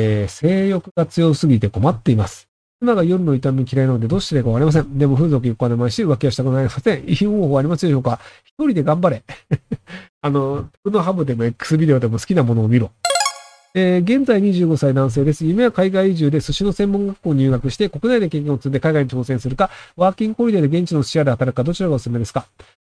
えー、性欲が強すぎて困っています。妻が夜の痛み嫌いなのでどうしていいかわかりません。でも風俗行かれまし、浮気はしたくなりません。いい方法ありますでしょうか一人で頑張れ。あの、プのハブでも X ビデオでも好きなものを見ろ。えー現在25歳男性です。夢は海外移住で寿司の専門学校に入学して国内で経験を積んで海外に挑戦するか、ワーキングホリデーで現地の寿司屋で働くか、どちらがおすすめですか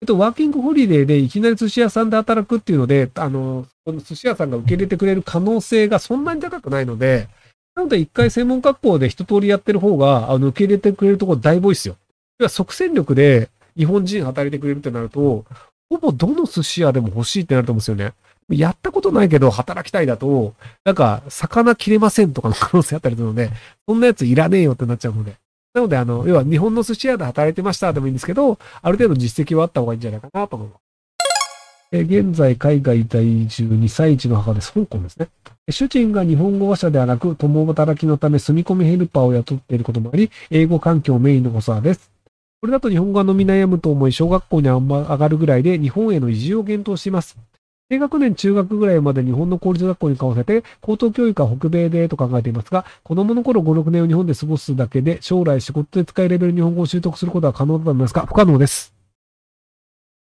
えっと、ワーキングホリデーでいきなり寿司屋さんで働くっていうので、あの、この寿司屋さんが受け入れてくれる可能性がそんなに高くないので、なので一回専門学校で一通りやってる方が、あの、受け入れてくれるところだいぶ多いですよ。要は即戦力で日本人働いてくれるってなると、ほぼどの寿司屋でも欲しいってなると思うんですよね。やったことないけど働きたいだと、なんか、魚切れませんとかの可能性あったりするので、そんなやついらねえよってなっちゃうので。なので、あの、要は日本の寿司屋で働いてましたでもいいんですけど、ある程度実績はあった方がいいんじゃないかなと思います。え現在、海外在住2歳児の母です。香港ですね。主人が日本語話者ではなく、共働きのため住み込みヘルパーを雇っていることもあり、英語環境メインの子さです。これだと日本語が飲み悩むと思い、小学校にあんま上がるぐらいで日本への移住を検討しています。低学年中学ぐらいまで日本の公立学校に通わせて、高等教育は北米でと考えていますが、子供の頃5、6年を日本で過ごすだけで、将来仕事で使えるレベル日本語を習得することは可能だと思いますか不可能です。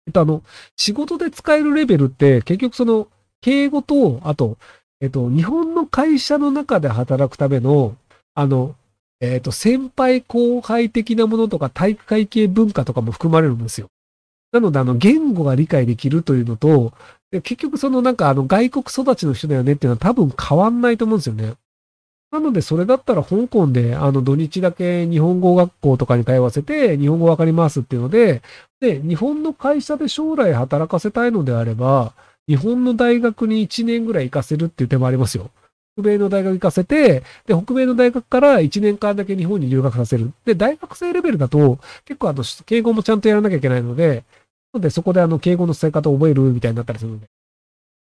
えっと、あの、仕事で使えるレベルって、結局その、敬語と、あと、えっと、日本の会社の中で働くための、あの、えっと、先輩後輩的なものとか体育会系文化とかも含まれるんですよ。なので、あの、言語が理解できるというのと、で結局そのなんかあの外国育ちの人だよねっていうのは多分変わんないと思うんですよね。なのでそれだったら香港であの土日だけ日本語学校とかに通わせて日本語わかりますっていうので、で、日本の会社で将来働かせたいのであれば、日本の大学に1年ぐらい行かせるっていう手もありますよ。北米の大学行かせて、で、北米の大学から1年間だけ日本に留学させる。で、大学生レベルだと、結構あの、敬語もちゃんとやらなきゃいけないので、のでそこであの、敬語の伝え方を覚えるみたいになったりするので。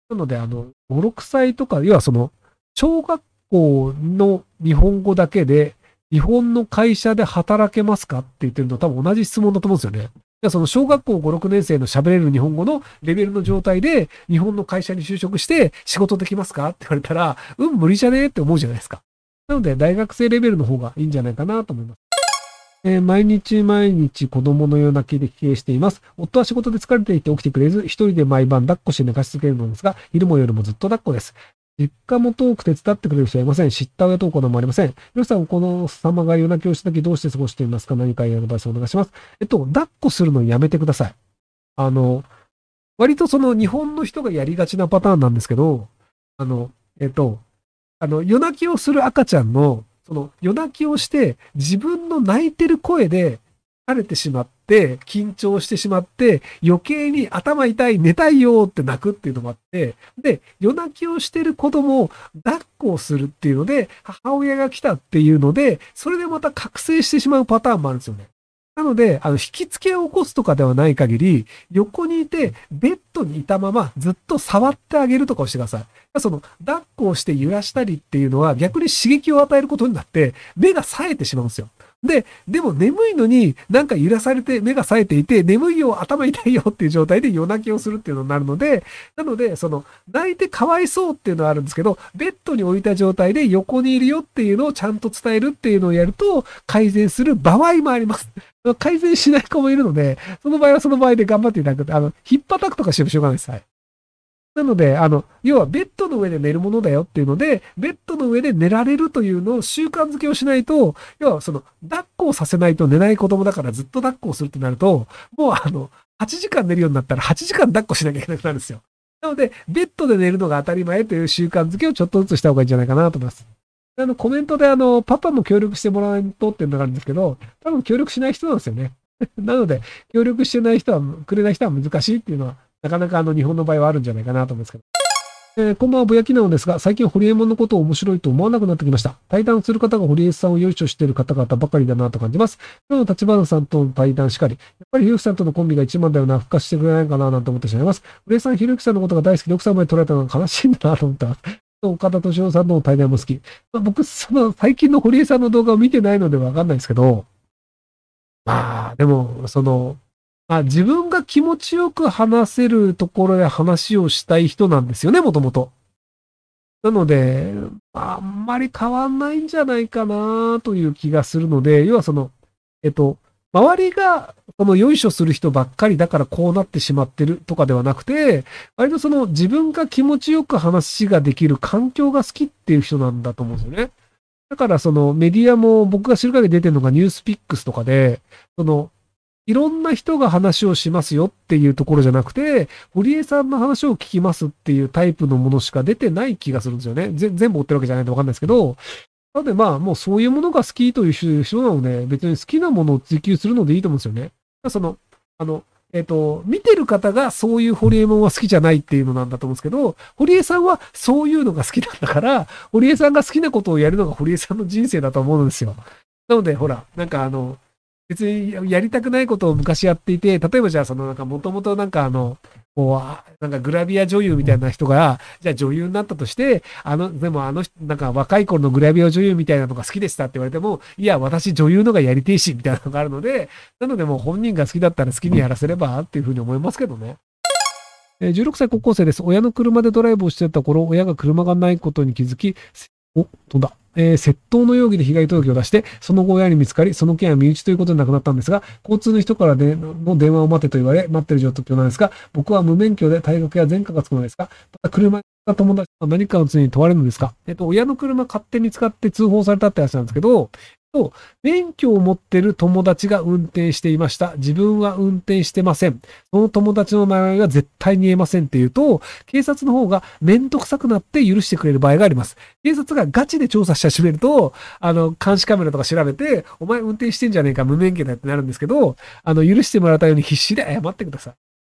なので、あの、5、6歳とか、要はその、小学校の日本語だけで、日本の会社で働けますかって言ってるのと多分同じ質問だと思うんですよね。じゃあその小学校5、6年生の喋れる日本語のレベルの状態で、日本の会社に就職して仕事できますかって言われたら、うん、無理じゃねえって思うじゃないですか。なので、大学生レベルの方がいいんじゃないかなと思います。えー毎日毎日子供の夜泣きで経営しています。夫は仕事で疲れていて起きてくれず、一人で毎晩抱っこして寝かし続けるのですが、昼も夜もずっと抱っこです。実家も遠く手伝ってくれる人はいません。知った親と子供もありません。ひろしさん、この様が夜泣きをしたときどうして過ごしていますか？何かアドバイスお願いします。えっと、抱っこするのやめてください。あの、割とその日本の人がやりがちなパターンなんですけど、あの、えっと、あの、夜泣きをする赤ちゃんの、その夜泣きをして自分の泣いてる声で疲れてしまって、緊張してしまって、余計に頭痛い、寝たいよって泣くっていうのもあって、で、夜泣きをしてる子供を抱っこをするっていうので、母親が来たっていうので、それでまた覚醒してしまうパターンもあるんですよね。なので、あの、引き付けを起こすとかではない限り、横にいて、ベッドにいたままずっと触ってあげるとかをしてください。その、抱っこをして揺らしたりっていうのは逆に刺激を与えることになって、目が冴えてしまうんですよ。で、でも眠いのになんか揺らされて目が冴えていて、眠いよ、頭痛いよっていう状態で夜泣きをするっていうのになるので、なので、その、泣いてかわいそうっていうのはあるんですけど、ベッドに置いた状態で横にいるよっていうのをちゃんと伝えるっていうのをやると、改善する場合もあります。改善しない子もいるので、その場合はその場合で頑張っていただく。あの、引っ叩くとかしてもしょうがないです。はい。なので、あの、要はベッドの上で寝るものだよっていうので、ベッドの上で寝られるというのを習慣づけをしないと、要はその、抱っこをさせないと寝ない子供だからずっと抱っこをするってなると、もうあの、8時間寝るようになったら8時間抱っこしなきゃいけなくなるんですよ。なので、ベッドで寝るのが当たり前という習慣づけをちょっとずつした方がいいんじゃないかなと思います。あの、コメントであの、パパも協力してもらわないとっていうのがあるんですけど、多分協力しない人なんですよね。なので、協力してない人は、くれない人は難しいっていうのは、なかなかあの、日本の場合はあるんじゃないかなと思うんですけど。えーこんばんは、ぼやきなのですが、最近、ホリエモンのことを面白いと思わなくなってきました。対談する方が堀江さんをよいしょしている方々ばかりだなと感じます。今日の立花さんとの対談しかり、やっぱりひろゆきさんとのコンビが一番だよな、復活してくれないかな、なんて思ってしまいます。堀江さん、ひろゆきさんのことが大好きで奥さんまで取られたのが悲しいんだなと思ってます。岡田敏夫さんの対談も好き。まあ、僕、その、最近の堀江さんの動画を見てないのでわかんないですけど、まあ、でも、その、あ、自分が気持ちよく話せるところで話をしたい人なんですよね、もともと。なので、あんまり変わんないんじゃないかなという気がするので、要はその、えっと、周りが、その、よいしょする人ばっかりだからこうなってしまってるとかではなくて、割とその、自分が気持ちよく話ができる環境が好きっていう人なんだと思うんですよね。だからその、メディアも僕が知る限り出てるのがニュースピックスとかで、その、いろんな人が話をしますよっていうところじゃなくて、堀江さんの話を聞きますっていうタイプのものしか出てない気がするんですよね。全部追ってるわけじゃないとわかんないですけど、なのでまあ、もうそういうものが好きという人なので、別に好きなものを追求するのでいいと思うんですよね。その、あの、えっ、ー、と、見てる方がそういうホリエモンは好きじゃないっていうのなんだと思うんですけど、堀江さんはそういうのが好きなんだから、堀江さんが好きなことをやるのが堀江さんの人生だと思うんですよ。なので、ほら、なんかあの、別にやりたくないことを昔やっていて、例えばじゃあそのなんかもともとなんかあの、こう、なんかグラビア女優みたいな人が、じゃあ女優になったとして、あの、でもあの、なんか若い頃のグラビア女優みたいなのが好きでしたって言われても、いや、私女優のがやりてえし、みたいなのがあるので、なのでもう本人が好きだったら好きにやらせればっていうふうに思いますけどね。16歳高校生です。親の車でドライブをしてた頃、親が車がないことに気づき、お、飛んだ。えー、窃盗の容疑で被害届を出して、その後親に見つかり、その件は身内ということで亡くなったんですが、交通の人からでの電話を待てと言われ、待ってる状況なんですが、僕は無免許で退学や前科がつくのですが、ただ車が友達は何かの罪に問われるのですかえっと、親の車勝手に使って通報されたって話なんですけど、と、免許を持ってる友達が運転していました。自分は運転してません。その友達の名前は絶対に言えませんって言うと、警察の方がめんどくさくなって許してくれる場合があります。警察がガチで調査し始めると、あの、監視カメラとか調べて、お前運転してんじゃねえか、無免許だってなるんですけど、あの、許してもらったように必死で謝ってください。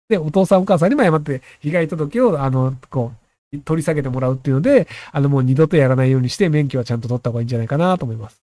で、お父さんお母さんにも謝って、被害届を、あの、こう、取り下げてもらうっていうので、あの、もう二度とやらないようにして、免許はちゃんと取った方がいいんじゃないかなと思います。